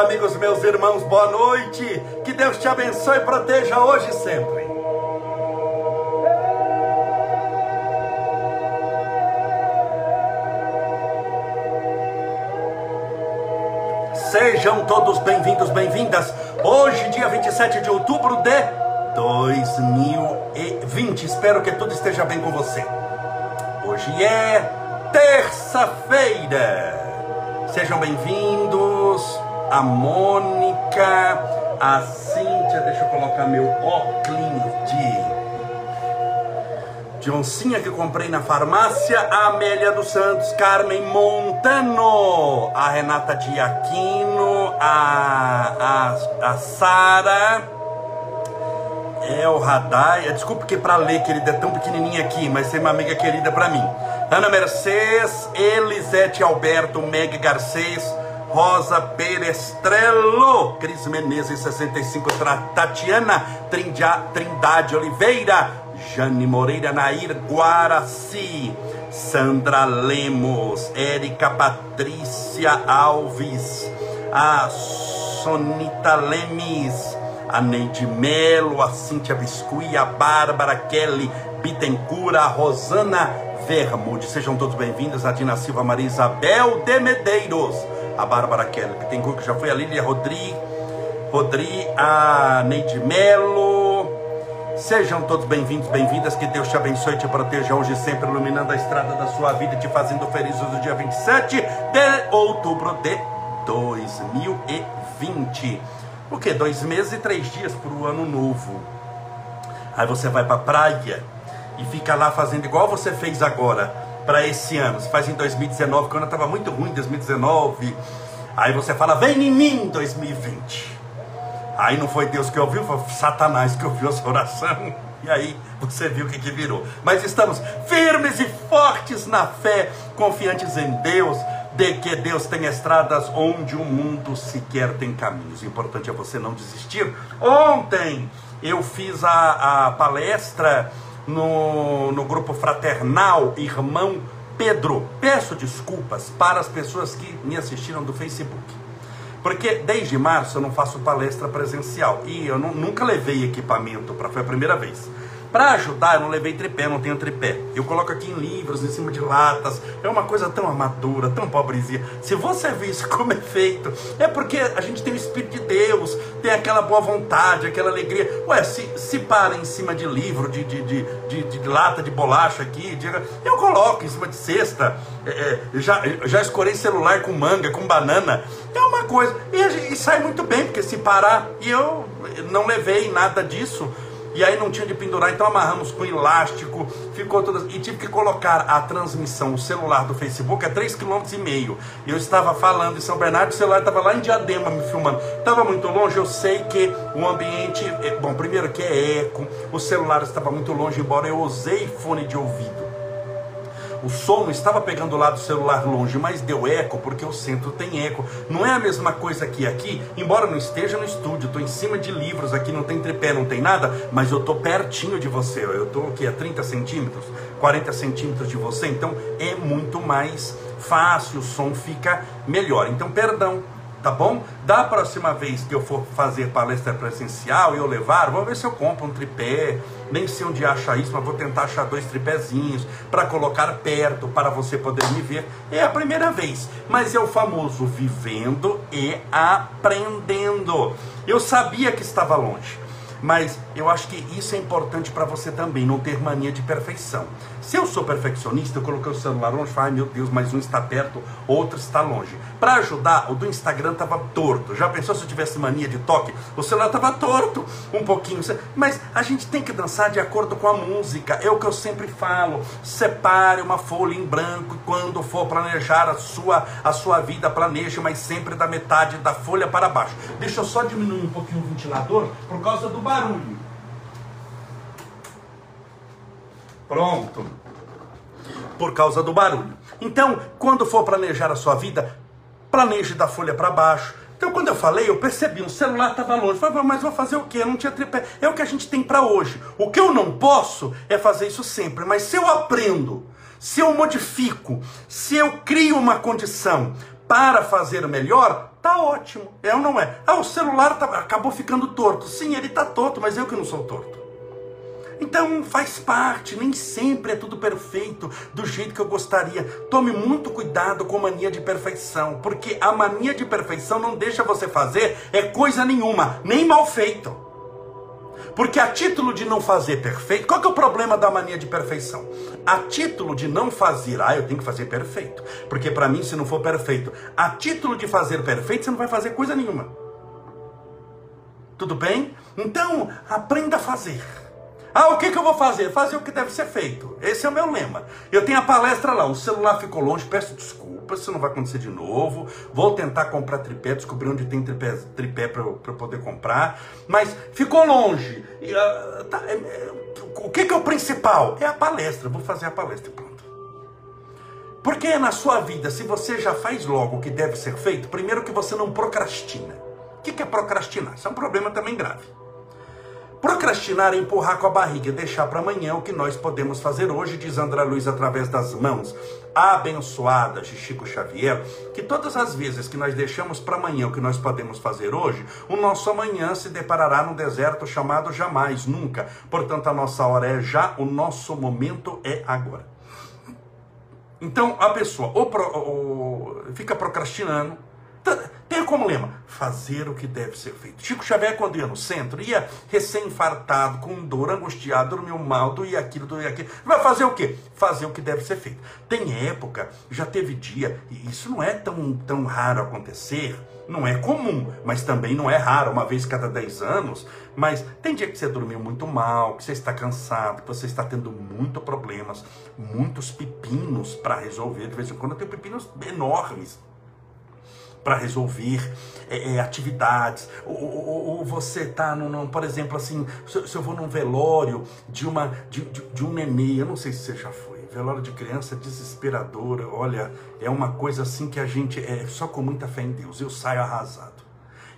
amigos, meus irmãos, boa noite. Que Deus te abençoe e proteja hoje e sempre. Sejam todos bem-vindos, bem-vindas. Hoje, dia 27 de outubro de 2020. Espero que tudo esteja bem com você. Hoje é terça-feira. Sejam bem-vindos a Mônica, a Cíntia, deixa eu colocar meu óculos de de oncinha que comprei na farmácia, a Amélia dos Santos, Carmen Montano, a Renata Diaquino, a, a, a Sara, é o Radai, desculpa que para ler, querida, é tão pequenininha aqui, mas você é uma amiga querida para mim. Ana Mercedes, Elisete Alberto, Meg Garcês, Rosa Perestrello, Cris Menezes 65, Tatiana Trindade Oliveira, Jane Moreira Nair Guaraci, Sandra Lemos, Érica Patrícia Alves, a Sonita Lemes, a Neide Melo, a Cíntia Biscuit, a Bárbara Kelly Bittencura, a Rosana Vermude. Sejam todos bem-vindos, a Dina Silva Maria Isabel de Medeiros, a Bárbara Kelly Bittencourt, que já foi a Lília Rodri, Rodri, a Neide Melo, Sejam todos bem-vindos, bem-vindas. Que Deus te abençoe te proteja hoje, sempre iluminando a estrada da sua vida te fazendo feliz no dia 27 de outubro de 2020. O que? Dois meses e três dias para o ano novo. Aí você vai para a praia e fica lá fazendo igual você fez agora para esse ano. Você faz em 2019, quando estava muito ruim 2019. Aí você fala, vem em mim 2020. Aí não foi Deus que ouviu, foi Satanás que ouviu a sua oração. E aí você viu o que, que virou. Mas estamos firmes e fortes na fé, confiantes em Deus, de que Deus tem estradas onde o mundo sequer tem caminhos. O importante é você não desistir. Ontem eu fiz a, a palestra no, no grupo fraternal Irmão Pedro. Peço desculpas para as pessoas que me assistiram do Facebook. Porque desde março eu não faço palestra presencial e eu não, nunca levei equipamento para foi a primeira vez. Para ajudar, eu não levei tripé, não tenho tripé. Eu coloco aqui em livros, em cima de latas. É uma coisa tão amadura, tão pobrezinha. Se você vê isso como é feito, é porque a gente tem o Espírito de tem aquela boa vontade, aquela alegria. Ué, se, se para em cima de livro, de, de, de, de, lata de bolacha aqui, eu coloco em cima de cesta. É, é, já, já escorei celular com manga, com banana. É uma coisa. E, e sai muito bem, porque se parar, e eu não levei nada disso e aí não tinha de pendurar, então amarramos com elástico, ficou todas. E tive que colocar a transmissão, o celular do Facebook a 3,5 km. Eu estava falando em São Bernardo, o celular estava lá em Diadema me filmando. Estava muito longe, eu sei que o ambiente. É, bom, primeiro que é eco, o celular estava muito longe, embora eu usei fone de ouvido. O som não estava pegando lá do celular longe, mas deu eco, porque o centro tem eco. Não é a mesma coisa que aqui, embora não esteja no estúdio, estou em cima de livros, aqui não tem tripé, não tem nada, mas eu estou pertinho de você. Eu estou aqui a 30 centímetros, 40 centímetros de você, então é muito mais fácil, o som fica melhor. Então, perdão, tá bom? Da próxima vez que eu for fazer palestra presencial e eu levar, vou ver se eu compro um tripé, nem sei onde acha isso, mas vou tentar achar dois tripézinhos para colocar perto para você poder me ver. É a primeira vez, mas é o famoso vivendo e aprendendo. Eu sabia que estava longe. Mas eu acho que isso é importante para você também, não ter mania de perfeição. Se eu sou perfeccionista, eu coloquei o celular longe, ai meu Deus, mas um está perto, outro está longe. Para ajudar, o do Instagram estava torto. Já pensou se eu tivesse mania de toque? O celular estava torto, um pouquinho. Mas a gente tem que dançar de acordo com a música. É o que eu sempre falo. Separe uma folha em branco e quando for planejar a sua, a sua vida, planeje, mas sempre da metade da folha para baixo. Deixa eu só diminuir um pouquinho o ventilador por causa do barulho. Pronto. Por causa do barulho. Então, quando for planejar a sua vida, planeje da folha para baixo. Então, quando eu falei, eu percebi, o celular estava longe. Eu falei, mas vou fazer o quê? Eu não tinha tripé. É o que a gente tem para hoje. O que eu não posso é fazer isso sempre. Mas se eu aprendo, se eu modifico, se eu crio uma condição para fazer melhor, Tá ótimo. É ou não é? Ah, o celular tá, acabou ficando torto. Sim, ele tá torto, mas eu que não sou torto. Então faz parte, nem sempre é tudo perfeito do jeito que eu gostaria. Tome muito cuidado com mania de perfeição, porque a mania de perfeição não deixa você fazer é coisa nenhuma, nem mal feito. Porque a título de não fazer perfeito, qual que é o problema da mania de perfeição? A título de não fazer, ah, eu tenho que fazer perfeito. Porque para mim, se não for perfeito, a título de fazer perfeito, você não vai fazer coisa nenhuma. Tudo bem? Então, aprenda a fazer. Ah, o que, que eu vou fazer? Fazer o que deve ser feito. Esse é o meu lema. Eu tenho a palestra lá, o celular ficou longe, peço desculpas, isso não vai acontecer de novo. Vou tentar comprar tripé, descobrir onde tem tripé, tripé para eu, poder comprar. Mas ficou longe. E, uh, tá, é, é, o que, que é o principal? É a palestra. Vou fazer a palestra e pronto. Porque na sua vida, se você já faz logo o que deve ser feito, primeiro que você não procrastina. O que, que é procrastinar? Isso é um problema também grave. Procrastinar é empurrar com a barriga, deixar para amanhã o que nós podemos fazer hoje, diz André Luiz através das mãos abençoadas de Chico Xavier, que todas as vezes que nós deixamos para amanhã o que nós podemos fazer hoje, o nosso amanhã se deparará no deserto chamado jamais, nunca. Portanto, a nossa hora é já, o nosso momento é agora. Então, a pessoa ou, pro, ou fica procrastinando, tem como lema, fazer o que deve ser feito. Chico Xavier, quando ia no centro, ia recém-infartado, com dor, angustiado, dormiu mal, doía aquilo, doía aquilo. Vai fazer o quê? Fazer o que deve ser feito. Tem época, já teve dia, e isso não é tão, tão raro acontecer, não é comum, mas também não é raro, uma vez cada 10 anos. Mas tem dia que você dormiu muito mal, que você está cansado, que você está tendo muitos problemas, muitos pepinos para resolver. De vez em quando tenho pepinos enormes para resolver é, é, atividades, ou, ou, ou você está, por exemplo, assim, se, se, eu vou num velório de, uma, de, de, de, um nenê, eu não sei se você já foi, velório de criança é desesperadora, olha, é uma coisa assim que a gente, é só com muita fé em Deus, eu saio arrasado.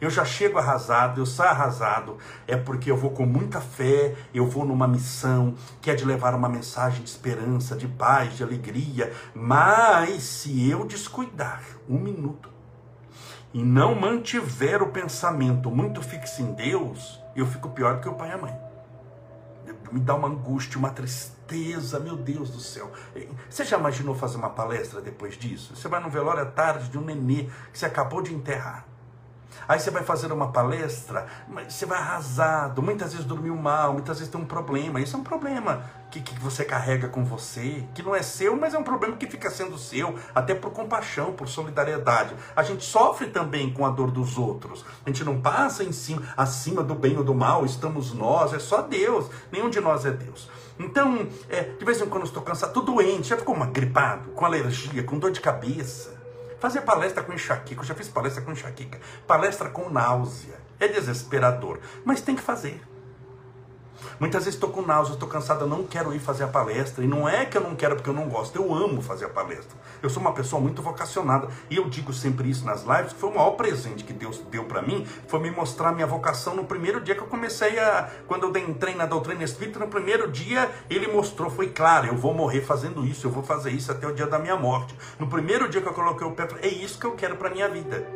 Eu já chego arrasado, eu saio arrasado, é porque eu vou com muita fé, eu vou numa missão que é de levar uma mensagem de esperança, de paz, de alegria. Mas se eu descuidar um minuto, e não mantiver o pensamento muito fixo em Deus, eu fico pior do que o pai e a mãe. Me dá uma angústia, uma tristeza, meu Deus do céu. Você já imaginou fazer uma palestra depois disso? Você vai no velório à tarde de um nenê que você acabou de enterrar. Aí você vai fazer uma palestra, você vai arrasado, muitas vezes dormiu mal, muitas vezes tem um problema. Isso é um problema que, que você carrega com você, que não é seu, mas é um problema que fica sendo seu, até por compaixão, por solidariedade. A gente sofre também com a dor dos outros. A gente não passa em cima, acima do bem ou do mal, estamos nós, é só Deus. Nenhum de nós é Deus. Então, é, de vez em quando eu estou cansado, estou doente, já ficou uma gripado, com alergia, com dor de cabeça. Fazer palestra com enxaqueca, eu já fiz palestra com enxaqueca, palestra com náusea. É desesperador, mas tem que fazer. Muitas vezes estou com náusea, estou cansado, eu não quero ir fazer a palestra. E não é que eu não quero porque eu não gosto, eu amo fazer a palestra. Eu sou uma pessoa muito vocacionada. E eu digo sempre isso nas lives, que foi o maior presente que Deus deu para mim, foi me mostrar minha vocação no primeiro dia que eu comecei a. Quando eu entrei na doutrina espírita, no primeiro dia ele mostrou, foi claro, eu vou morrer fazendo isso, eu vou fazer isso até o dia da minha morte. No primeiro dia que eu coloquei o pé, é isso que eu quero para minha vida.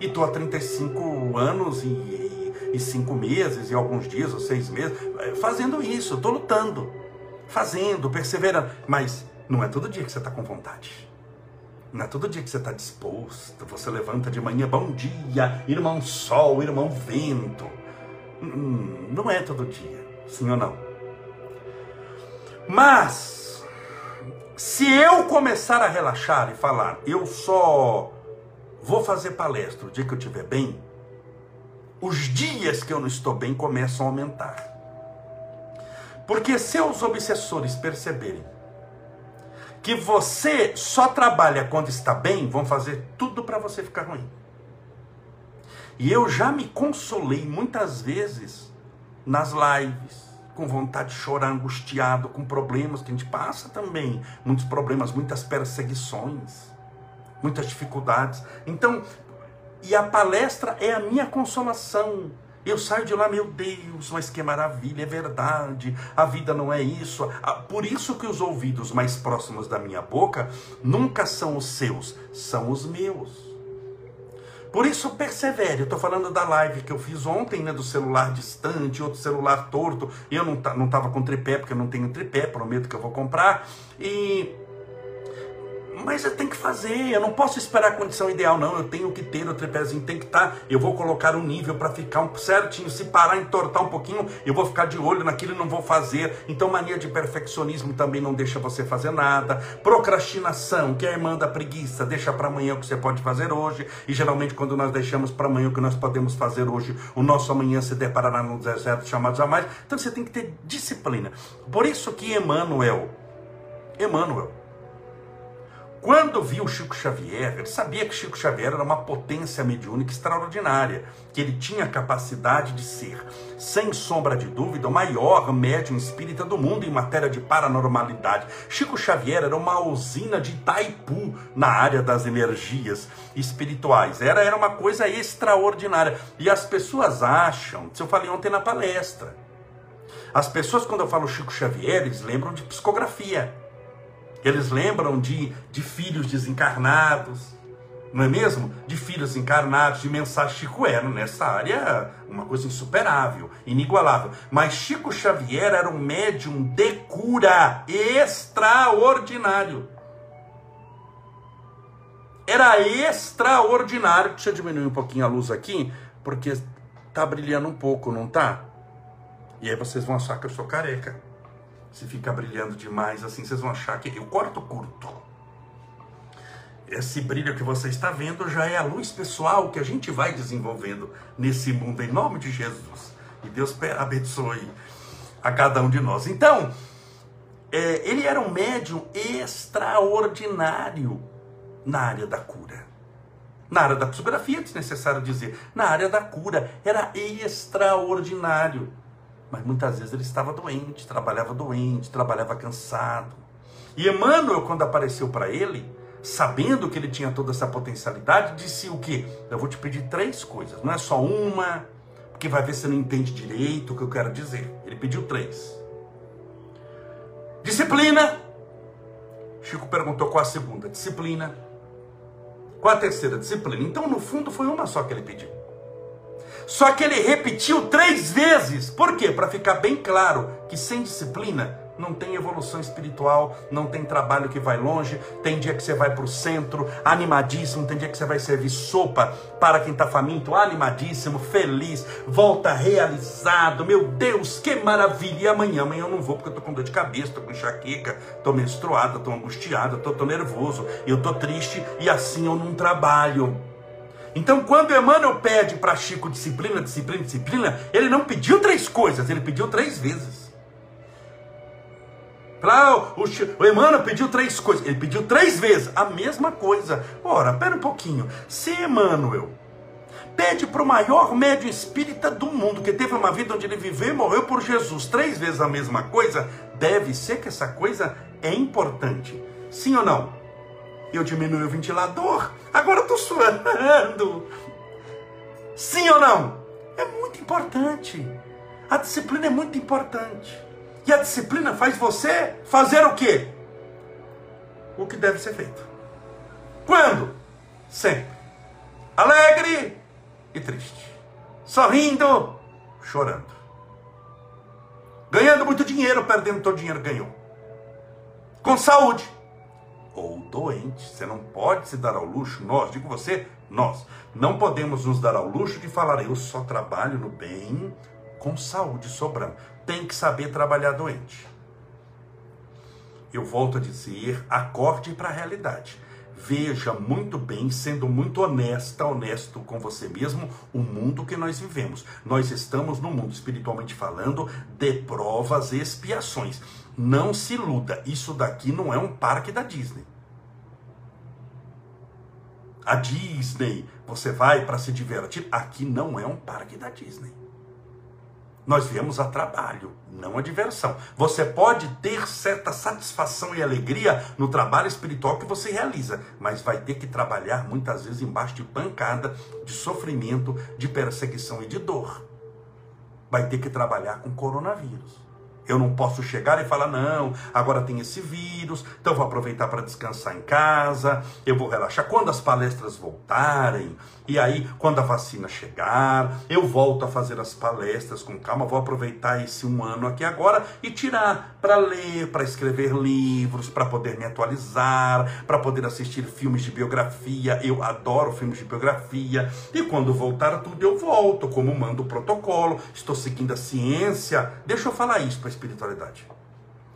E estou há 35 anos e e cinco meses, e alguns dias, ou seis meses, é, fazendo isso, estou lutando, fazendo, perseverando. Mas não é todo dia que você está com vontade. Não é todo dia que você está disposto. Você levanta de manhã, bom dia, irmão sol, irmão vento. Hum, não é todo dia, sim ou não? Mas, se eu começar a relaxar e falar, eu só vou fazer palestra o dia que eu estiver bem, os dias que eu não estou bem começam a aumentar. Porque seus obsessores perceberem que você só trabalha quando está bem, vão fazer tudo para você ficar ruim. E eu já me consolei muitas vezes nas lives, com vontade de chorar, angustiado, com problemas que a gente passa também, muitos problemas, muitas perseguições, muitas dificuldades. Então, e a palestra é a minha consolação. Eu saio de lá, meu Deus, mas que maravilha, é verdade, a vida não é isso. Por isso que os ouvidos mais próximos da minha boca nunca são os seus, são os meus. Por isso, persevere. Eu estou falando da live que eu fiz ontem, né? Do celular distante, outro celular torto. Eu não, não com tripé, porque eu não tenho tripé, prometo que eu vou comprar. E mas eu tenho que fazer, eu não posso esperar a condição ideal, não. Eu tenho que ter o tripézinho, tem que estar. Tá, eu vou colocar um nível para ficar um certinho. Se parar, entortar um pouquinho, eu vou ficar de olho naquilo e não vou fazer. Então, mania de perfeccionismo também não deixa você fazer nada. Procrastinação, que é a irmã da preguiça, deixa para amanhã o que você pode fazer hoje. E geralmente, quando nós deixamos para amanhã o que nós podemos fazer hoje, o nosso amanhã se deparará no deserto chamado jamais. Então, você tem que ter disciplina. Por isso que Emmanuel, Emmanuel, quando viu Chico Xavier, ele sabia que Chico Xavier era uma potência mediúnica extraordinária, que ele tinha capacidade de ser, sem sombra de dúvida, o maior médium espírita do mundo em matéria de paranormalidade. Chico Xavier era uma usina de Itaipu na área das energias espirituais. Era, era uma coisa extraordinária. E as pessoas acham, isso eu falei ontem na palestra, as pessoas, quando eu falo Chico Xavier, eles lembram de psicografia. Eles lembram de, de filhos desencarnados, não é mesmo? De filhos encarnados, de mensagem Chico era nessa área uma coisa insuperável, inigualável. Mas Chico Xavier era um médium de cura extraordinário. Era extraordinário. Deixa eu diminuir um pouquinho a luz aqui, porque tá brilhando um pouco, não tá? E aí vocês vão achar que eu sou careca. Se ficar brilhando demais assim, vocês vão achar que eu corto curto. Esse brilho que você está vendo já é a luz pessoal que a gente vai desenvolvendo nesse mundo, em nome de Jesus. E Deus abençoe a cada um de nós. Então, é, ele era um médium extraordinário na área da cura. Na área da psicografia, é desnecessário dizer. Na área da cura, era extraordinário. Mas muitas vezes ele estava doente, trabalhava doente, trabalhava cansado. E Emmanuel, quando apareceu para ele, sabendo que ele tinha toda essa potencialidade, disse o quê? Eu vou te pedir três coisas, não é só uma, porque vai ver se não entende direito o que eu quero dizer. Ele pediu três. Disciplina. Chico perguntou qual a segunda. Disciplina. Qual a terceira? Disciplina. Então, no fundo, foi uma só que ele pediu. Só que ele repetiu três vezes. Por quê? Para ficar bem claro que sem disciplina não tem evolução espiritual, não tem trabalho que vai longe. Tem dia que você vai para o centro, animadíssimo. Tem dia que você vai servir sopa para quem está faminto, animadíssimo, feliz, volta realizado. Meu Deus, que maravilha! E amanhã, amanhã eu não vou porque eu estou com dor de cabeça, estou com enxaqueca, estou menstruado, estou angustiado, estou nervoso, eu estou triste e assim eu não trabalho. Então, quando Emmanuel pede para Chico disciplina, disciplina, disciplina, ele não pediu três coisas, ele pediu três vezes. Pra, o, o Emmanuel pediu três coisas, ele pediu três vezes a mesma coisa. Ora, pera um pouquinho. Se Emmanuel pede para o maior médium espírita do mundo, que teve uma vida onde ele viveu e morreu por Jesus, três vezes a mesma coisa, deve ser que essa coisa é importante. Sim ou não? Eu diminui o ventilador, agora eu estou suando. Sim ou não? É muito importante. A disciplina é muito importante. E a disciplina faz você fazer o quê? O que deve ser feito. Quando? Sempre. Alegre e triste. Sorrindo, chorando. Ganhando muito dinheiro, perdendo todo o dinheiro que ganhou. Com saúde ou doente. Você não pode se dar ao luxo, nós, digo você, nós, não podemos nos dar ao luxo de falar, eu só trabalho no bem com saúde sobrando. Tem que saber trabalhar doente. Eu volto a dizer, acorde para a realidade. Veja muito bem, sendo muito honesta, honesto com você mesmo, o mundo que nós vivemos. Nós estamos no mundo, espiritualmente falando, de provas e expiações. Não se iluda, isso daqui não é um parque da Disney. A Disney, você vai para se divertir, aqui não é um parque da Disney. Nós viemos a trabalho, não a diversão. Você pode ter certa satisfação e alegria no trabalho espiritual que você realiza, mas vai ter que trabalhar muitas vezes embaixo de pancada, de sofrimento, de perseguição e de dor. Vai ter que trabalhar com coronavírus. Eu não posso chegar e falar, não, agora tem esse vírus, então vou aproveitar para descansar em casa, eu vou relaxar. Quando as palestras voltarem, e aí, quando a vacina chegar, eu volto a fazer as palestras com calma, vou aproveitar esse um ano aqui agora e tirar para ler, para escrever livros, para poder me atualizar, para poder assistir filmes de biografia. Eu adoro filmes de biografia. E quando voltar tudo, eu volto, como manda o protocolo, estou seguindo a ciência. Deixa eu falar isso para espiritualidade.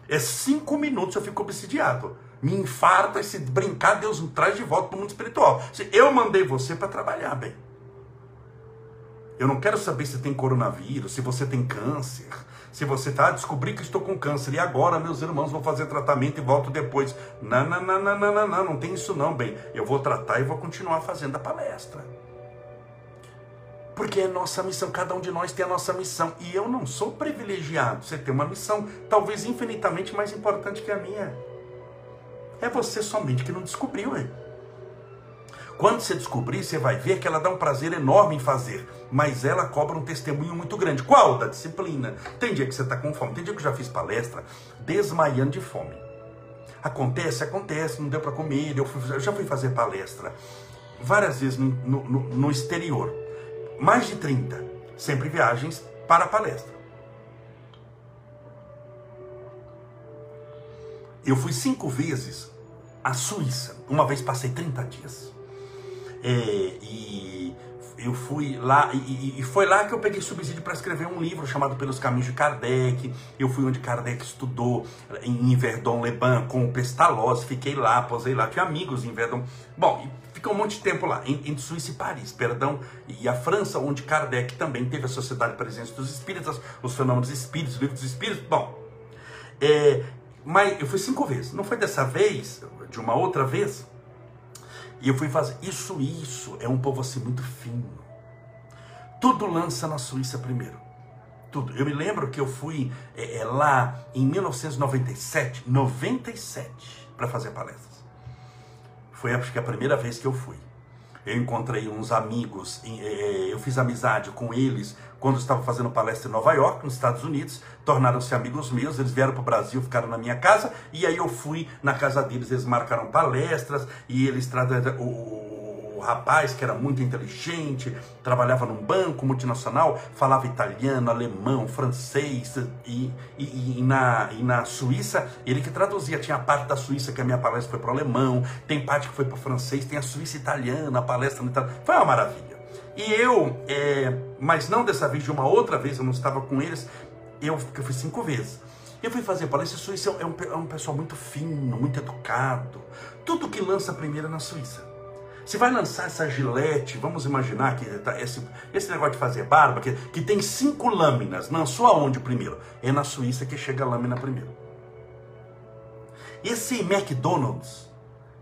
É cinco minutos eu fico obsidiado. Me infarta e se brincar, Deus me traz de volta para o mundo espiritual. Eu mandei você para trabalhar bem. Eu não quero saber se tem coronavírus, se você tem câncer, se você está, ah, descobri que estou com câncer e agora, meus irmãos, vou fazer tratamento e volto depois. Não, não, não, não, não, não, não, não tem isso não, bem. Eu vou tratar e vou continuar fazendo a palestra. Porque é nossa missão, cada um de nós tem a nossa missão. E eu não sou privilegiado. Você tem uma missão, talvez infinitamente mais importante que a minha. É você somente que não descobriu, hein? Quando você descobrir, você vai ver que ela dá um prazer enorme em fazer, mas ela cobra um testemunho muito grande. Qual? Da disciplina. Tem dia que você está com fome, tem dia que eu já fiz palestra desmaiando de fome. Acontece, acontece, não deu para comer. Eu, fui, eu, já fui fazer palestra várias vezes no, no, no exterior mais de 30, sempre viagens para palestra. Eu fui cinco vezes à Suíça. Uma vez passei 30 dias. É, e eu fui lá, e, e, foi lá que eu peguei subsídio para escrever um livro chamado Pelos Caminhos de Kardec. Eu fui onde Kardec estudou, em Verdon-Leban, com o Pestalozzi. Fiquei lá, posei lá, tinha amigos em Verdon. Bom, Ficou um monte de tempo lá, entre Suíça e Paris, perdão, e a França, onde Kardec também teve a Sociedade Presença dos Espíritas, os Fenômenos Espíritos, o Livro dos Espíritos. Bom, é, mas eu fui cinco vezes. Não foi dessa vez, de uma outra vez. E eu fui fazer. Isso, isso é um povo assim muito fino. Tudo lança na Suíça primeiro. Tudo. Eu me lembro que eu fui é, é, lá em 1997, 97, para fazer palestra. Foi acho que a primeira vez que eu fui. Eu encontrei uns amigos, eu fiz amizade com eles quando estava fazendo palestra em Nova York, nos Estados Unidos, tornaram-se amigos meus, eles vieram para o Brasil, ficaram na minha casa, e aí eu fui na casa deles, eles marcaram palestras, e eles o, o rapaz que era muito inteligente, trabalhava num banco multinacional, falava italiano, alemão, francês e, e, e, na, e na Suíça, ele que traduzia. Tinha a parte da Suíça que a minha palestra foi para o alemão, tem parte que foi para o francês, tem a Suíça italiana, a palestra no italiano. Foi uma maravilha. E eu, é, mas não dessa vez, de uma outra vez, eu não estava com eles, eu, eu fui cinco vezes. Eu fui fazer palestra, a Suíça é um, é um pessoal muito fino, muito educado. Tudo que lança primeiro é na Suíça. Se vai lançar essa gilete, vamos imaginar que tá, esse, esse negócio de fazer barba, que, que tem cinco lâminas, lançou aonde primeiro? É na Suíça que chega a lâmina primeiro. Esse McDonald's,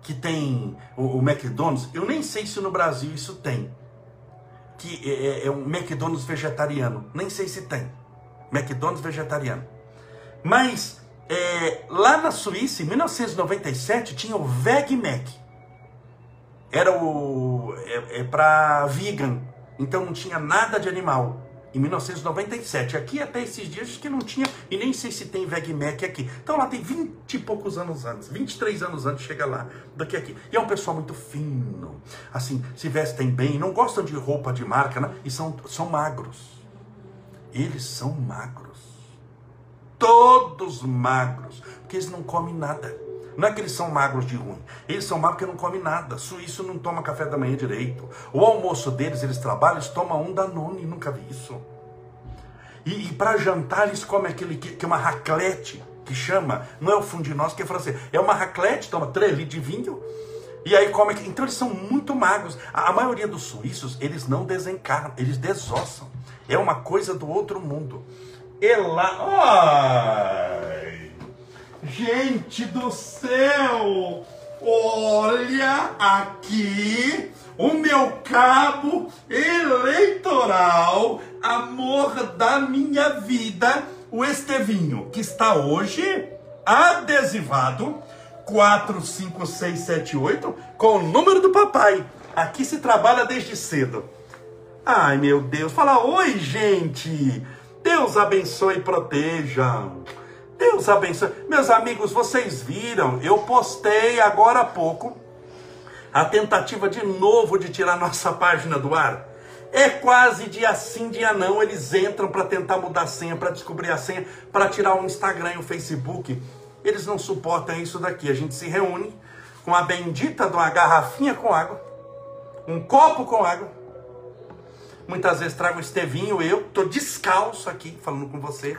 que tem o, o McDonald's, eu nem sei se no Brasil isso tem. Que é, é, é um McDonald's vegetariano. Nem sei se tem. McDonald's vegetariano. Mas é, lá na Suíça, em 1997, tinha o Veg Mac era o é, é para vegan, então não tinha nada de animal. Em 1997, aqui até esses dias que não tinha, e nem sei se tem VegMac aqui. Então lá tem 20 e poucos anos antes, 23 anos antes chega lá, daqui aqui. E é um pessoal muito fino, assim, se vestem bem, não gostam de roupa de marca, né? e são, são magros. Eles são magros. Todos magros, porque eles não comem nada. Não é que eles são magros de ruim. Eles são magros porque não comem nada. Suíço não toma café da manhã direito. O almoço deles, eles trabalham, eles tomam um Danone. Nunca vi isso. E, e para jantar, eles comem aquele que, que é uma raclette, que chama. Não é o fundinós que é francês. É uma raclette, toma 3 litros de vinho. E aí come. Então eles são muito magros. A, a maioria dos suíços, eles não desencarnam, eles desossam. É uma coisa do outro mundo. E lá. Ai! Gente do céu! Olha aqui o meu cabo eleitoral, amor da minha vida, o Estevinho, que está hoje adesivado 45678 com o número do papai. Aqui se trabalha desde cedo. Ai, meu Deus. Fala oi, gente. Deus abençoe e proteja. Deus abençoe. Meus amigos, vocês viram? Eu postei agora há pouco a tentativa de novo de tirar nossa página do ar. É quase dia sim, dia não. Eles entram para tentar mudar a senha, para descobrir a senha, para tirar o Instagram e o Facebook. Eles não suportam isso daqui. A gente se reúne com a bendita de uma garrafinha com água, um copo com água. Muitas vezes trago o Estevinho, eu, tô descalço aqui falando com você.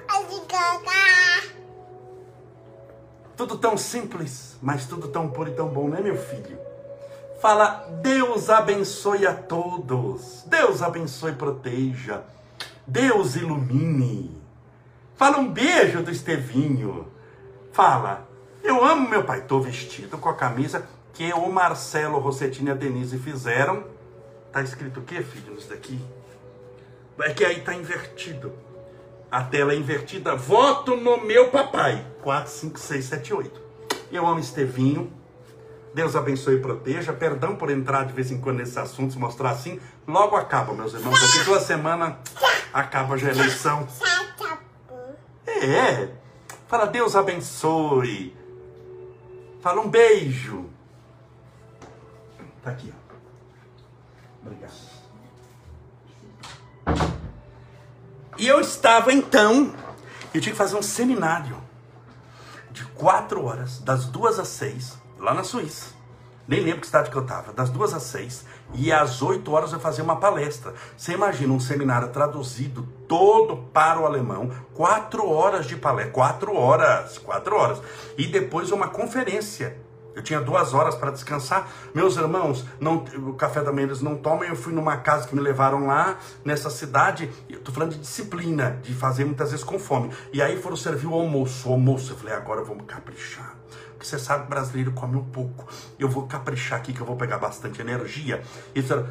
Tudo tão simples, mas tudo tão puro e tão bom, né, meu filho? Fala, Deus abençoe a todos. Deus abençoe e proteja. Deus ilumine. Fala um beijo do Estevinho. Fala, eu amo meu pai. Estou vestido com a camisa que o Marcelo, o Rossettini e a Denise fizeram. Tá escrito o que, filho, nisso daqui? É que aí tá invertido. A tela é invertida. Voto no meu papai. 4, 5, 6, 7, 8. Eu amo Estevinho. Deus abençoe e proteja. Perdão por entrar de vez em quando nesses assuntos, mostrar assim. Logo acaba, meus irmãos. Daqui duas semanas acaba já a eleição. É. Fala, Deus abençoe. Fala um beijo. Tá aqui, ó. Obrigado. E eu estava então, eu tinha que fazer um seminário de quatro horas, das duas às seis, lá na Suíça. Nem lembro que cidade que eu estava, das duas às seis. E às oito horas eu fazia uma palestra. Você imagina um seminário traduzido todo para o alemão, quatro horas de palestra, quatro horas, quatro horas. E depois uma conferência eu tinha duas horas para descansar. Meus irmãos, não, o café da manhã eles não tomam. Eu fui numa casa que me levaram lá, nessa cidade. Tô falando de disciplina, de fazer muitas vezes com fome. E aí foram servir o almoço. O almoço, eu falei, agora vamos caprichar. Porque você sabe que brasileiro come um pouco. Eu vou caprichar aqui que eu vou pegar bastante energia.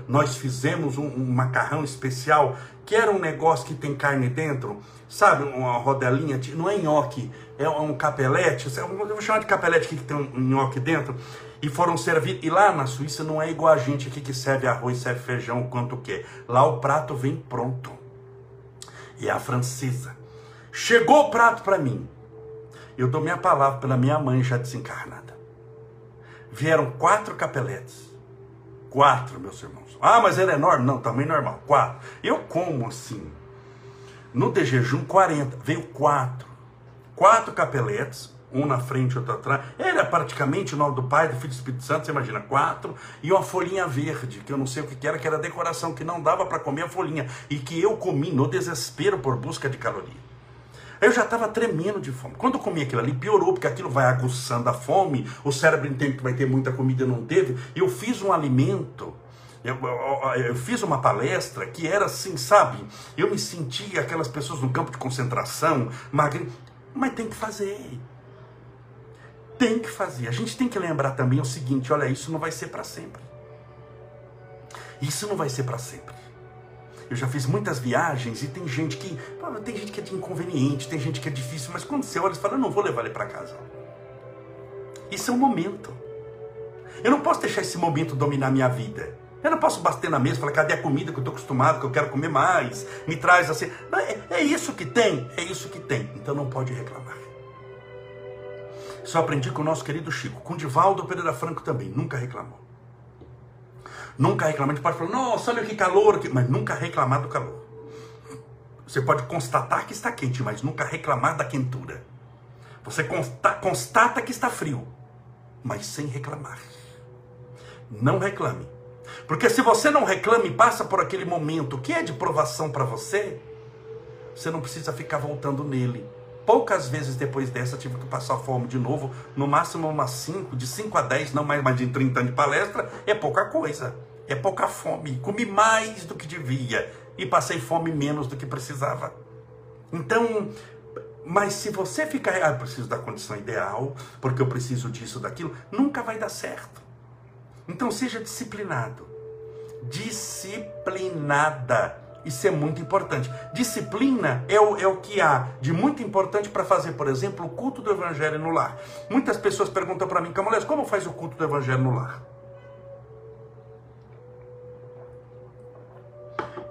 Nós fizemos um, um macarrão especial que era um negócio que tem carne dentro, sabe? Uma rodelinha, não é nhoque, é um capelete. Eu vou chamar de capelete aqui que tem um nhoque dentro. E foram servir. E lá na Suíça não é igual a gente aqui que serve arroz, serve feijão, quanto quer. Lá o prato vem pronto. E é a francesa. Chegou o prato para mim. Eu dou minha palavra pela minha mãe já desencarnada. Vieram quatro capeletes. Quatro, meus irmãos. Ah, mas ele é enorme. Não, tamanho normal. Quatro. Eu como assim. No de jejum, 40. Veio quatro. Quatro capeletes. Um na frente, outro atrás. Era praticamente o nome do Pai, do Filho e do Espírito Santo. Você imagina, quatro. E uma folhinha verde, que eu não sei o que era, que era decoração, que não dava para comer a folhinha. E que eu comi no desespero por busca de caloria. Eu já estava tremendo de fome. Quando eu comi aquilo ali, piorou, porque aquilo vai aguçando a fome, o cérebro entende que vai ter muita comida e não teve. Eu fiz um alimento eu, eu, eu, fiz uma palestra que era assim, sabe? Eu me sentia aquelas pessoas no campo de concentração. Mas tem que fazer. Tem que fazer. A gente tem que lembrar também o seguinte: olha, isso não vai ser para sempre. Isso não vai ser para sempre. Eu já fiz muitas viagens e tem gente que. Tem gente que é inconveniente, tem gente que é difícil, mas quando você olha, você fala: eu não vou levar ele para casa. Isso é um momento. Eu não posso deixar esse momento dominar minha vida. Eu não posso bater na mesa e falar, cadê a comida que eu estou acostumado, que eu quero comer mais? Me traz assim. Não, é, é isso que tem, é isso que tem. Então não pode reclamar. Só aprendi com o nosso querido Chico. Com Divaldo Pereira Franco também. Nunca reclamou. Nunca reclamou. A gente pode falar, nossa, olha que calor. Mas nunca reclamar do calor. Você pode constatar que está quente, mas nunca reclamar da quentura. Você consta, constata que está frio, mas sem reclamar. Não reclame porque se você não reclama e passa por aquele momento que é de provação para você, você não precisa ficar voltando nele. Poucas vezes depois dessa tive que passar fome de novo, no máximo umas 5, de 5 a 10, não mais, mais de 30 anos de palestra, é pouca coisa. É pouca fome. Comi mais do que devia e passei fome menos do que precisava. Então, mas se você ficar, ah, eu preciso da condição ideal, porque eu preciso disso, daquilo, nunca vai dar certo. Então seja disciplinado. Disciplinada. Isso é muito importante. Disciplina é o, é o que há de muito importante para fazer, por exemplo, o culto do evangelho no lar. Muitas pessoas perguntam para mim, Camolés, como faz o culto do evangelho no lar?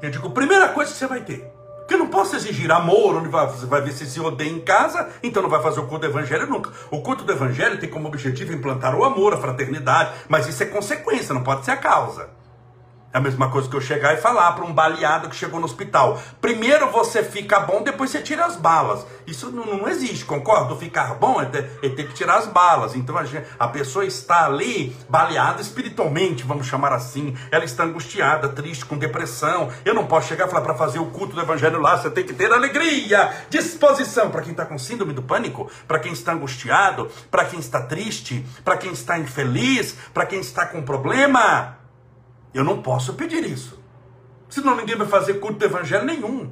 Eu digo, primeira coisa que você vai ter, Porque eu não posso exigir amor, onde vai, vai ver se se odeia em casa, então não vai fazer o culto do evangelho nunca. O culto do evangelho tem como objetivo implantar o amor, a fraternidade, mas isso é consequência, não pode ser a causa. É a mesma coisa que eu chegar e falar para um baleado que chegou no hospital. Primeiro você fica bom, depois você tira as balas. Isso não, não existe, concordo? Ficar bom é ter, é ter que tirar as balas. Então a, gente, a, pessoa está ali baleada espiritualmente, vamos chamar assim. Ela está angustiada, triste, com depressão. Eu não posso chegar e falar para fazer o culto do evangelho lá. Você tem que ter alegria, disposição. Para quem está com síndrome do pânico, para quem está angustiado, para quem está triste, para quem está infeliz, para quem está com problema. Eu não posso pedir isso. Senão ninguém vai fazer culto do evangelho nenhum.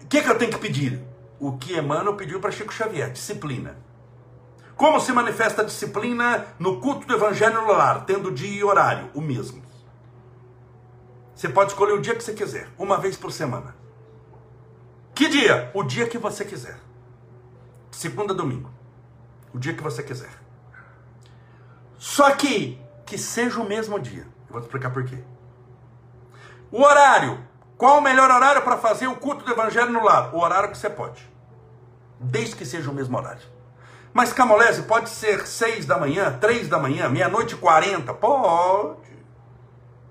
O que, é que eu tenho que pedir? O que Emmanuel pediu para Chico Xavier: disciplina. Como se manifesta a disciplina no culto do evangelho no lar, tendo dia e horário? O mesmo. Você pode escolher o dia que você quiser, uma vez por semana. Que dia? O dia que você quiser. Segunda, domingo. O dia que você quiser. Só que que seja o mesmo dia. Eu vou te explicar por quê. O horário. Qual o melhor horário para fazer o culto do evangelho no lar? O horário que você pode. Desde que seja o mesmo horário. Mas Camolese pode ser seis da manhã, três da manhã, meia-noite e quarenta? Pode.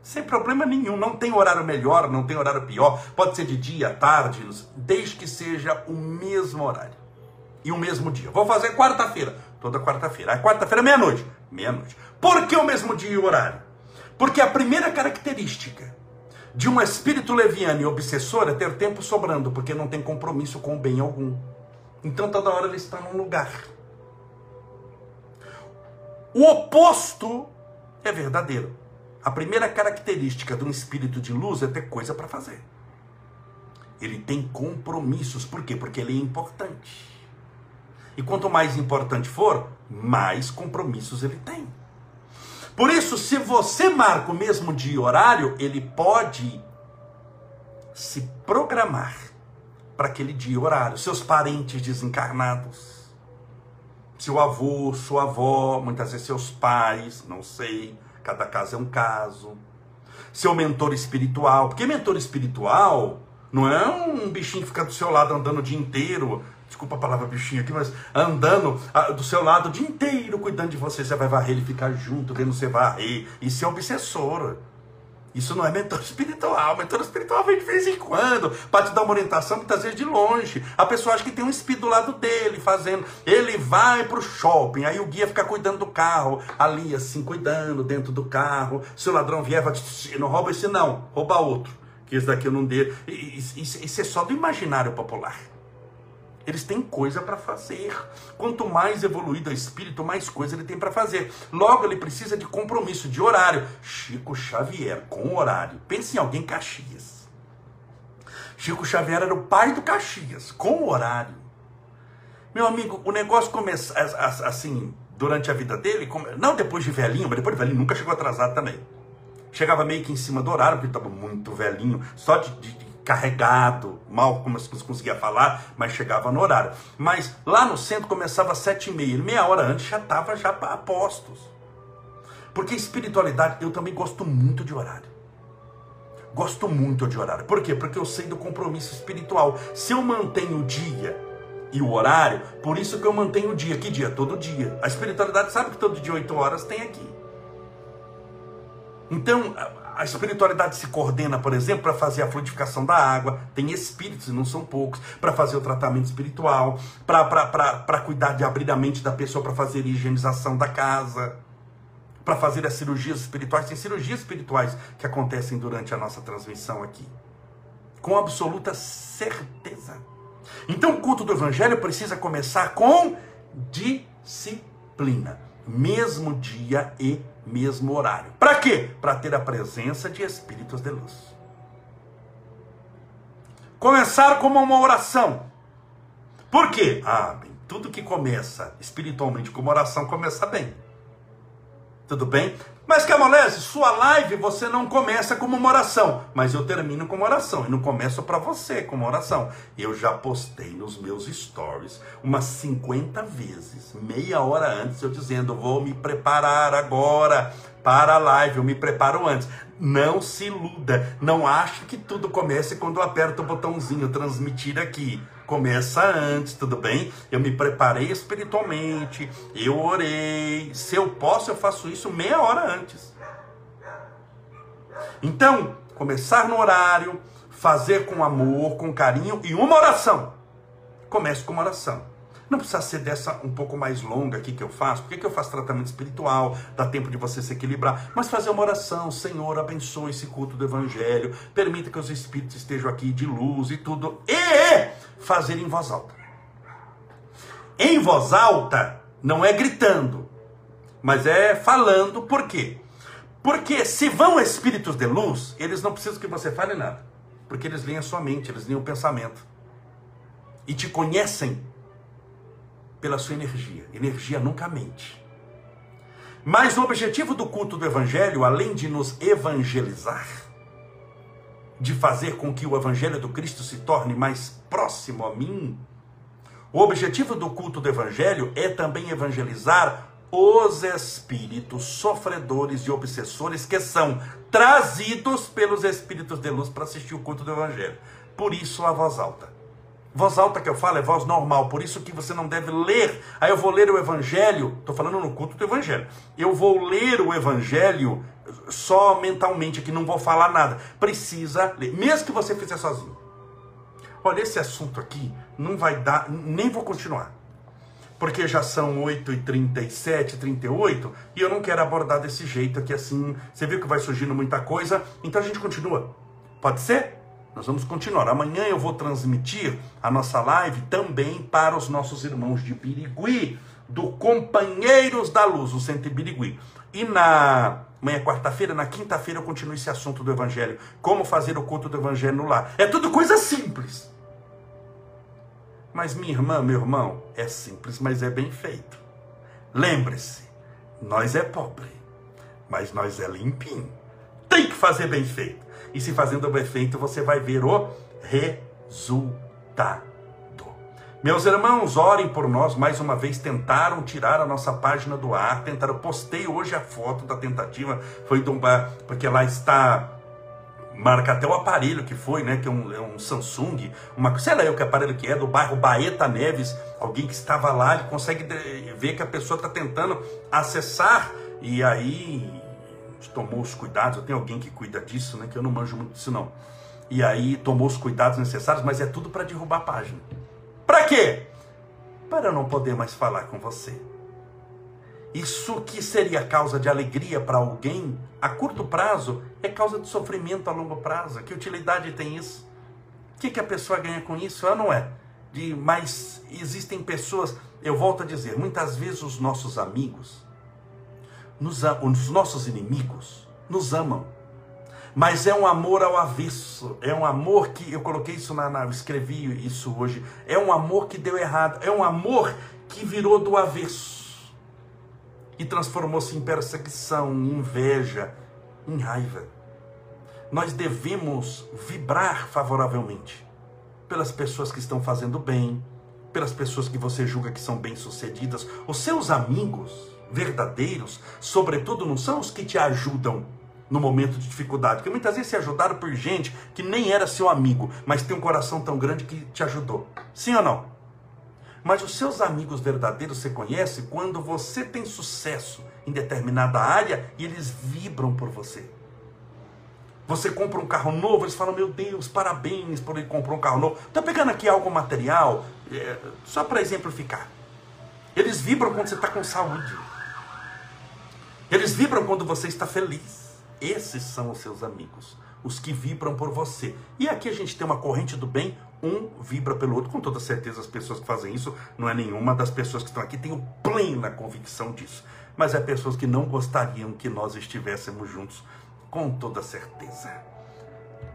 Sem problema nenhum. Não tem horário melhor, não tem horário pior. Pode ser de dia, tarde, desde que seja o mesmo horário. E o mesmo dia. Vou fazer quarta-feira. Toda quarta-feira. quarta-feira, meia-noite. Meia-noite. Por que o mesmo dia e horário? Porque a primeira característica de um espírito leviano e obsessor é ter tempo sobrando, porque não tem compromisso com o bem algum. Então toda hora ele está num lugar. O oposto é verdadeiro. A primeira característica de um espírito de luz é ter coisa para fazer. Ele tem compromissos. Por quê? Porque ele é importante. E quanto mais importante for, mais compromissos ele tem. Por isso, se você marca o mesmo dia e horário, ele pode se programar para aquele dia e horário. Seus parentes desencarnados, seu avô, sua avó, muitas vezes seus pais, não sei, cada caso é um caso. Seu mentor espiritual, porque mentor espiritual não é um bichinho que fica do seu lado andando o dia inteiro desculpa a palavra bichinho aqui, mas andando ah, do seu lado o dia inteiro cuidando de você. Você vai varrer, ele ficar junto, vendo você varrer. Isso é obsessor. Isso não é mentor espiritual. Mentor espiritual vem de vez em quando, para te dar uma orientação, muitas vezes de longe. A pessoa acha que tem um espírito do lado dele, fazendo. Ele vai para o shopping, aí o guia fica cuidando do carro, ali assim, cuidando dentro do carro. Se o ladrão vier, vai, não rouba esse não, rouba outro. Que esse daqui eu não dei. Isso é só do imaginário popular. Eles têm coisa para fazer. Quanto mais evoluído o espírito, mais coisa ele tem para fazer. Logo, ele precisa de compromisso, de horário. Chico Xavier, com horário. Pense em alguém Caxias. Chico Xavier era o pai do Caxias, com horário. Meu amigo, o negócio começa assim, durante a vida dele, não depois de velhinho, mas depois de velhinho nunca chegou atrasado também. Chegava meio que em cima do horário, porque estava muito velhinho, só de, de carregado, mal como conseguia falar, mas chegava no horário. Mas lá no centro começava às sete e meia, meia hora antes já estava já para apostos. Porque espiritualidade, eu também gosto muito de horário. Gosto muito de horário. Por quê? Porque eu sei do compromisso espiritual. Se eu mantenho o dia e o horário, por isso que eu mantenho o dia. Que dia? Todo dia. A espiritualidade sabe que todo dia, oito horas, tem aqui. Então, a espiritualidade se coordena, por exemplo, para fazer a fluidificação da água, tem espíritos, e não são poucos, para fazer o tratamento espiritual, para cuidar de abrir a mente da pessoa, para fazer a higienização da casa, para fazer as cirurgias espirituais. Tem cirurgias espirituais que acontecem durante a nossa transmissão aqui, com absoluta certeza. Então, o culto do Evangelho precisa começar com disciplina, mesmo dia e mesmo horário. Para quê? Para ter a presença de espíritos de luz. Começar como uma oração. Por quê? Ah, bem, tudo que começa espiritualmente como oração começa bem. Tudo bem? Mas Camolese, sua live você não começa como uma oração, mas eu termino com uma oração e não começo para você como oração. Eu já postei nos meus stories umas 50 vezes, meia hora antes, eu dizendo: vou me preparar agora para a live, eu me preparo antes. Não se iluda, não ache que tudo comece quando eu aperto o botãozinho transmitir aqui. Começa antes, tudo bem? Eu me preparei espiritualmente, eu orei. Se eu posso, eu faço isso meia hora antes. Então, começar no horário, fazer com amor, com carinho e uma oração. Comece com uma oração. Não precisa ser dessa um pouco mais longa aqui que eu faço. Por que, que eu faço tratamento espiritual? Dá tempo de você se equilibrar. Mas fazer uma oração, Senhor, abençoe esse culto do Evangelho. Permita que os Espíritos estejam aqui de luz e tudo. E fazer em voz alta. Em voz alta não é gritando, mas é falando. Por quê? Porque se vão espíritos de luz, eles não precisam que você fale nada. Porque eles leem a sua mente, eles leem o pensamento. E te conhecem pela sua energia. Energia nunca mente. Mas o objetivo do culto do Evangelho, além de nos evangelizar, de fazer com que o Evangelho do Cristo se torne mais próximo a mim, o objetivo do culto do Evangelho é também evangelizar os espíritos sofredores e obsessores que são trazidos pelos espíritos de luz para assistir o culto do Evangelho. Por isso a voz alta. Voz alta que eu falo é voz normal, por isso que você não deve ler. Aí eu vou ler o evangelho, estou falando no culto do evangelho. Eu vou ler o evangelho só mentalmente, que não vou falar nada. Precisa ler, mesmo que você fizer sozinho. Olha, esse assunto aqui não vai dar, nem vou continuar. Porque já são 8h37, 38, e eu não quero abordar desse jeito aqui assim. Você viu que vai surgindo muita coisa, então a gente continua. Pode ser? Nós vamos continuar. Amanhã eu vou transmitir a nossa live também para os nossos irmãos de Birigui, do Companheiros da Luz, o Centro Birigui. E na amanhã é quarta-feira, na quinta-feira eu continuo esse assunto do Evangelho. Como fazer o culto do Evangelho no lar. É tudo coisa simples. Mas minha irmã, meu irmão, é simples, mas é bem feito. Lembre-se, nós é pobre, mas nós é limpinho. Tem que fazer bem feito. E se fazendo bem feito, você vai ver o resultado. Meus irmãos, orem por nós. Mais uma vez tentaram tirar a nossa página do ar. Tentaram. Postei hoje a foto da tentativa. Foi do, porque lá está marca até o aparelho que foi, né? Que é um, é um, Samsung, uma, sei lá eu que aparelho que é, do bairro Baeta Neves, alguém que estava lá, ele consegue ver que a pessoa está tentando acessar, e aí tomou os cuidados, eu tenho alguém que cuida disso, né? Que eu não manjo muito disso não. E aí tomou os cuidados necessários, mas é tudo para derrubar a página. Para quê? Para não poder mais falar com você. Isso que seria causa de alegria para alguém a curto prazo é causa de sofrimento a longo prazo. Que utilidade tem isso? O que, que a pessoa ganha com isso? Ela não é. De, mas existem pessoas, eu volto a dizer, muitas vezes os nossos amigos, nos, os nossos inimigos nos amam. Mas é um amor ao avesso, é um amor que, eu coloquei isso na, na, escrevi isso hoje, é um amor que deu errado, é um amor que virou do avesso. E transformou-se em perseguição, em inveja, em raiva. Nós devemos vibrar favoravelmente pelas pessoas que estão fazendo bem, pelas pessoas que você julga que são bem-sucedidas, os seus amigos, verdadeiros, sobretudo, não são os que te ajudam no momento de dificuldade. Porque muitas vezes se ajudaram por gente que nem era seu amigo, mas tem um coração tão grande que te ajudou. Sim ou não? Mas os seus amigos verdadeiros você conhece quando você tem sucesso em determinada área e eles vibram por você. Você compra um carro novo, eles falam: Meu Deus, parabéns por ele comprar um carro novo. Estou pegando aqui algo material, é, só para exemplificar. Eles vibram quando você está com saúde. Eles vibram quando você está feliz. Esses são os seus amigos, os que vibram por você. E aqui a gente tem uma corrente do bem, um vibra pelo outro. Com toda certeza, as pessoas que fazem isso, não é nenhuma das pessoas que estão aqui, tenho plena convicção disso. Mas é pessoas que não gostariam que nós estivéssemos juntos, com toda certeza.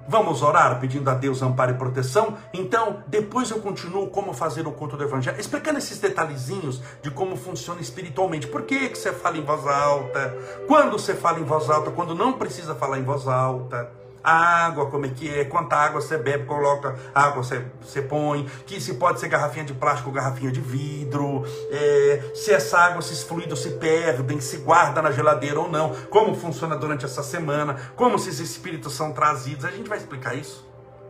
Vamos orar pedindo a Deus amparo e proteção? Então, depois eu continuo como fazer o culto do Evangelho, explicando esses detalhezinhos de como funciona espiritualmente. Por que, que você fala em voz alta? Quando você fala em voz alta? Quando não precisa falar em voz alta? A água, como é que é, quanta água você bebe, coloca água você, você põe, que se pode ser garrafinha de plástico ou garrafinha de vidro, é, se essa água, esses fluidos se perdem, se guarda na geladeira ou não, como funciona durante essa semana, como esses espíritos são trazidos, a gente vai explicar isso.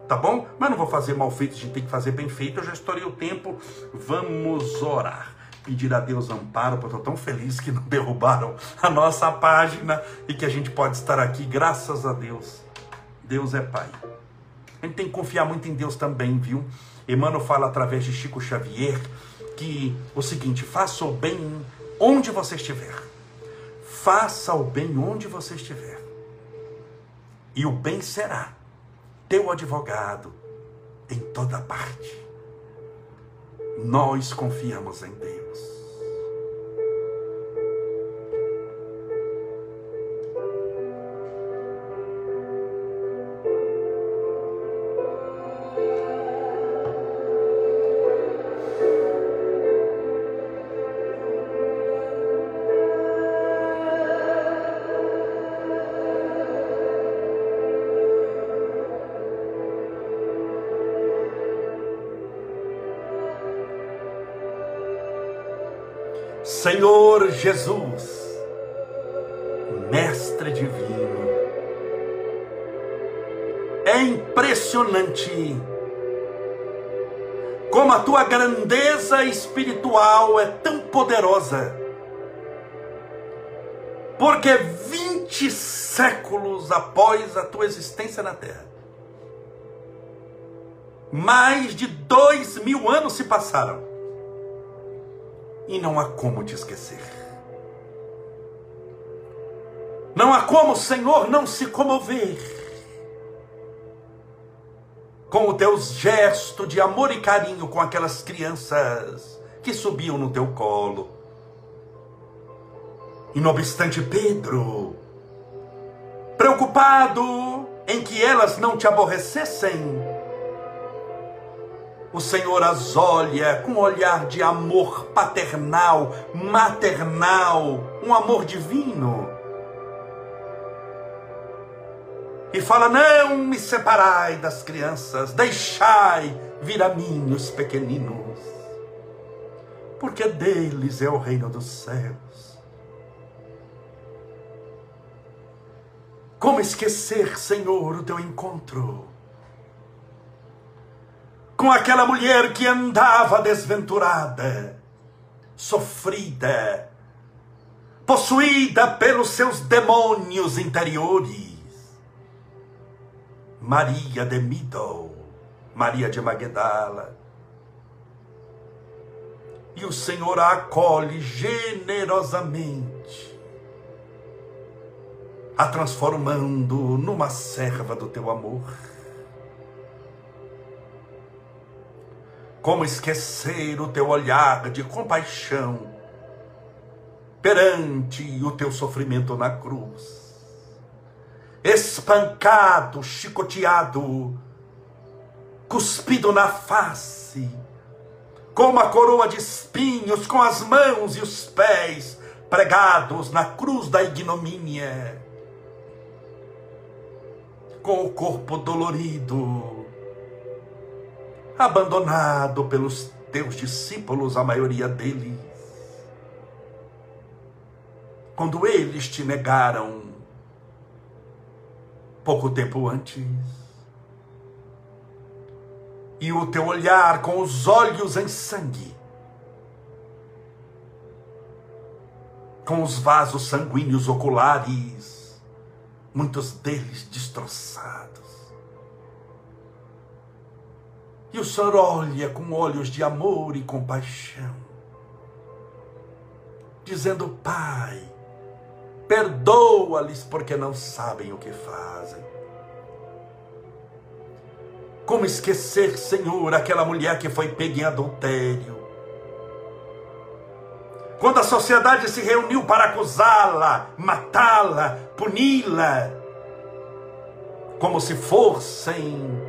Tá bom? Mas não vou fazer mal feito, a gente tem que fazer bem feito. Eu já estourei o tempo. Vamos orar pedir a Deus amparo, porque eu estou tão feliz que não derrubaram a nossa página e que a gente pode estar aqui, graças a Deus. Deus é Pai. A gente tem que confiar muito em Deus também, viu? Emmanuel fala através de Chico Xavier que o seguinte: faça o bem onde você estiver. Faça o bem onde você estiver. E o bem será teu advogado em toda parte. Nós confiamos em Deus. Senhor Jesus, Mestre Divino, é impressionante como a tua grandeza espiritual é tão poderosa, porque 20 séculos após a tua existência na Terra, mais de dois mil anos se passaram e não há como te esquecer. Não há como, Senhor, não se comover com o teu gesto de amor e carinho com aquelas crianças que subiam no teu colo. E não obstante, Pedro, preocupado em que elas não te aborrecessem, o Senhor as olha com um olhar de amor paternal, maternal, um amor divino. E fala: Não me separai das crianças, deixai vir a mim os pequeninos, porque deles é o reino dos céus. Como esquecer, Senhor, o teu encontro? Com aquela mulher que andava desventurada, sofrida, possuída pelos seus demônios interiores. Maria de Middle, Maria de Magdala. E o Senhor a acolhe generosamente, a transformando numa serva do teu amor. Como esquecer o teu olhar de compaixão perante o teu sofrimento na cruz? Espancado, chicoteado, cuspido na face, com uma coroa de espinhos, com as mãos e os pés pregados na cruz da ignomínia, com o corpo dolorido, abandonado pelos teus discípulos, a maioria deles. Quando eles te negaram pouco tempo antes. E o teu olhar com os olhos em sangue, com os vasos sanguíneos oculares, muitos deles destroçados e o Senhor olha com olhos de amor e compaixão, dizendo: Pai, perdoa-lhes porque não sabem o que fazem. Como esquecer, Senhor, aquela mulher que foi pega em adultério? Quando a sociedade se reuniu para acusá-la, matá-la, puni-la, como se fossem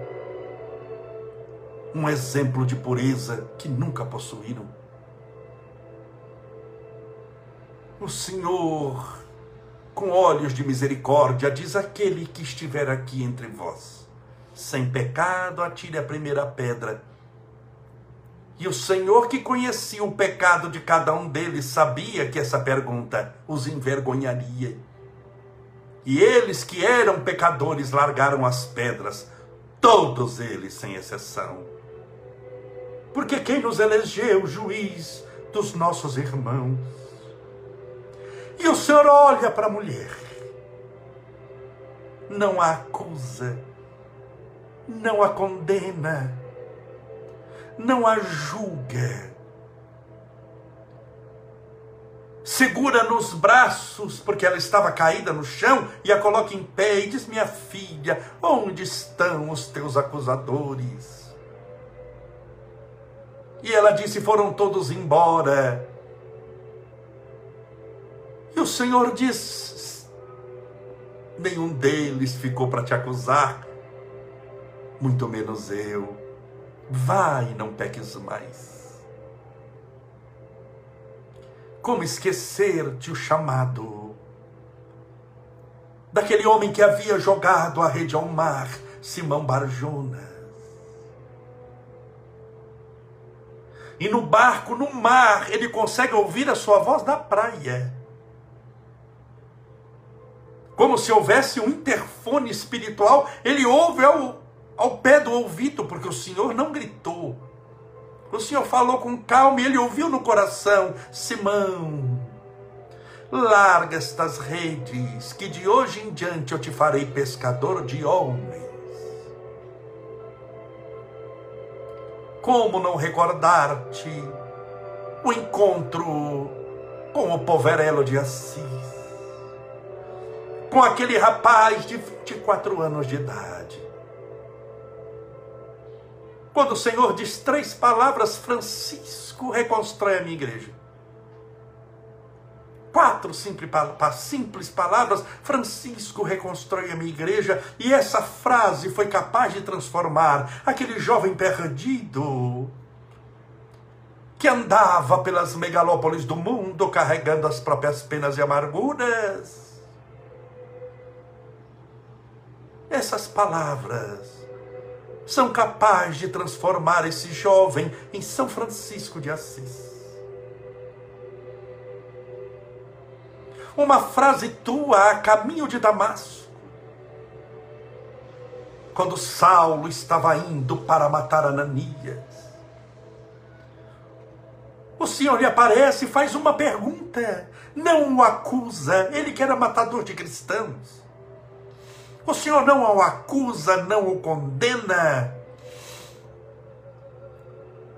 um exemplo de pureza que nunca possuíram. O Senhor, com olhos de misericórdia, diz: aquele que estiver aqui entre vós, sem pecado, atire a primeira pedra. E o Senhor, que conhecia o pecado de cada um deles, sabia que essa pergunta os envergonharia. E eles que eram pecadores largaram as pedras, todos eles sem exceção. Porque quem nos elegeu juiz dos nossos irmãos? E o Senhor olha para a mulher, não a acusa, não a condena, não a julga segura nos braços, porque ela estava caída no chão, e a coloca em pé e diz: Minha filha, onde estão os teus acusadores? E ela disse: Foram todos embora. E o Senhor diz: Nenhum deles ficou para te acusar, muito menos eu. Vai, não peques mais. Como esquecer-te o chamado daquele homem que havia jogado a rede ao mar, Simão Barjonas. E no barco, no mar, ele consegue ouvir a sua voz da praia. Como se houvesse um interfone espiritual, ele ouve ao, ao pé do ouvido, porque o Senhor não gritou, o Senhor falou com calma e ele ouviu no coração: Simão, larga estas redes, que de hoje em diante eu te farei pescador de homens. Como não recordar-te o encontro com o poverelo de Assis, com aquele rapaz de 24 anos de idade? Quando o Senhor diz três palavras, Francisco reconstrói a minha igreja. Quatro simples palavras, Francisco reconstrói a minha igreja, e essa frase foi capaz de transformar aquele jovem perdido que andava pelas megalópolis do mundo carregando as próprias penas e amarguras. Essas palavras são capazes de transformar esse jovem em São Francisco de Assis. Uma frase tua a caminho de Damasco, quando Saulo estava indo para matar Ananias. O Senhor lhe aparece e faz uma pergunta, não o acusa, ele que era matador de cristãos. O Senhor não o acusa, não o condena.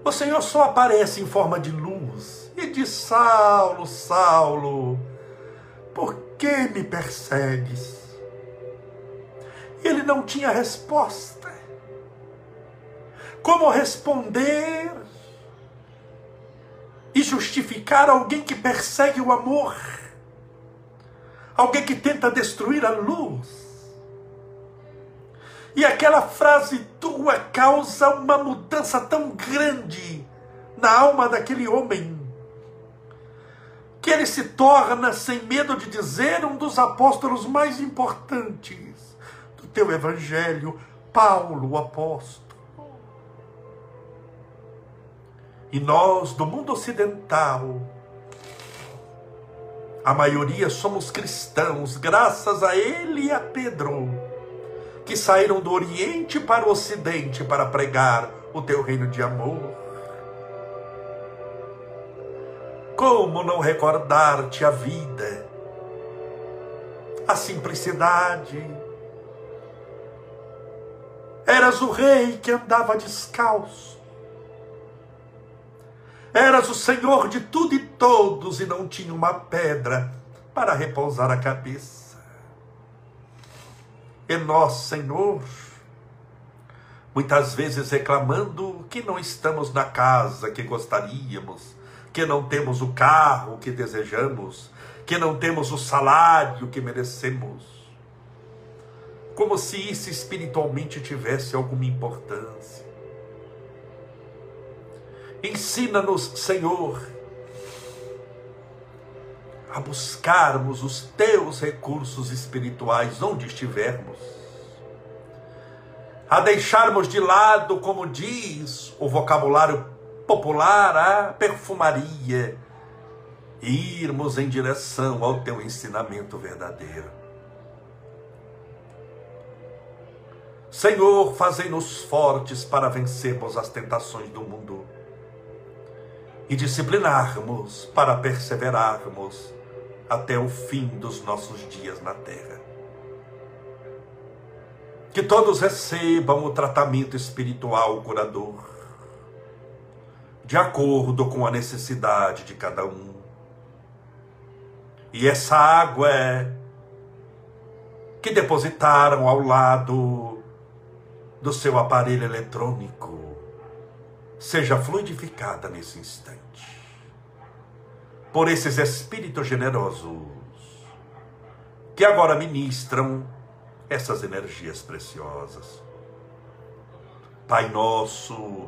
O Senhor só aparece em forma de luz e diz: Saulo, Saulo, por que me persegues? Ele não tinha resposta. Como responder e justificar alguém que persegue o amor? Alguém que tenta destruir a luz? E aquela frase tua causa uma mudança tão grande na alma daquele homem, que ele se torna, sem medo de dizer, um dos apóstolos mais importantes do teu evangelho, Paulo, o apóstolo. E nós, do mundo ocidental, a maioria somos cristãos, graças a ele e a Pedro que saíram do Oriente para o Ocidente para pregar o teu reino de amor. Como não recordar-te a vida, a simplicidade? Eras o rei que andava descalço. Eras o Senhor de tudo e todos e não tinha uma pedra para repousar a cabeça e nós, Senhor, muitas vezes reclamando que não estamos na casa que gostaríamos, que não temos o carro que desejamos, que não temos o salário que merecemos. como se isso espiritualmente tivesse alguma importância. Ensina-nos, Senhor, a buscarmos os teus recursos espirituais onde estivermos, a deixarmos de lado, como diz o vocabulário popular, a perfumaria, e irmos em direção ao teu ensinamento verdadeiro. Senhor, fazei-nos fortes para vencermos as tentações do mundo e disciplinarmos para perseverarmos até o fim dos nossos dias na terra. Que todos recebam o tratamento espiritual curador, de acordo com a necessidade de cada um. E essa água é que depositaram ao lado do seu aparelho eletrônico seja fluidificada nesse instante por esses espíritos generosos que agora ministram essas energias preciosas. Pai nosso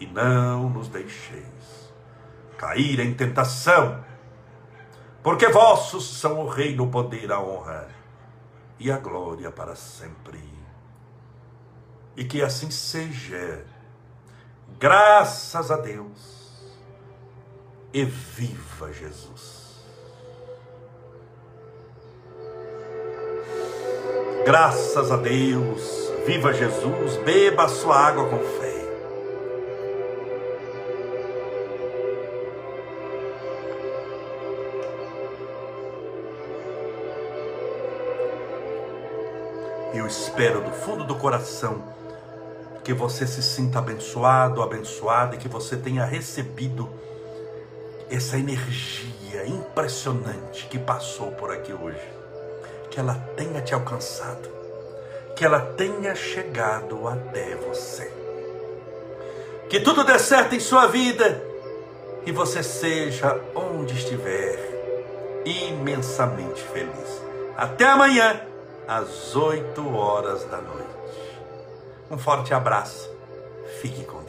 e não nos deixeis cair em tentação, porque vossos são o reino, o poder, a honra e a glória para sempre. E que assim seja, graças a Deus e viva Jesus. Graças a Deus, viva Jesus, beba a sua água com fé. Espero do fundo do coração que você se sinta abençoado, abençoada e que você tenha recebido essa energia impressionante que passou por aqui hoje, que ela tenha te alcançado, que ela tenha chegado até você. Que tudo dê certo em sua vida e você seja onde estiver imensamente feliz. Até amanhã, às 8 horas da noite. Um forte abraço. Fique com.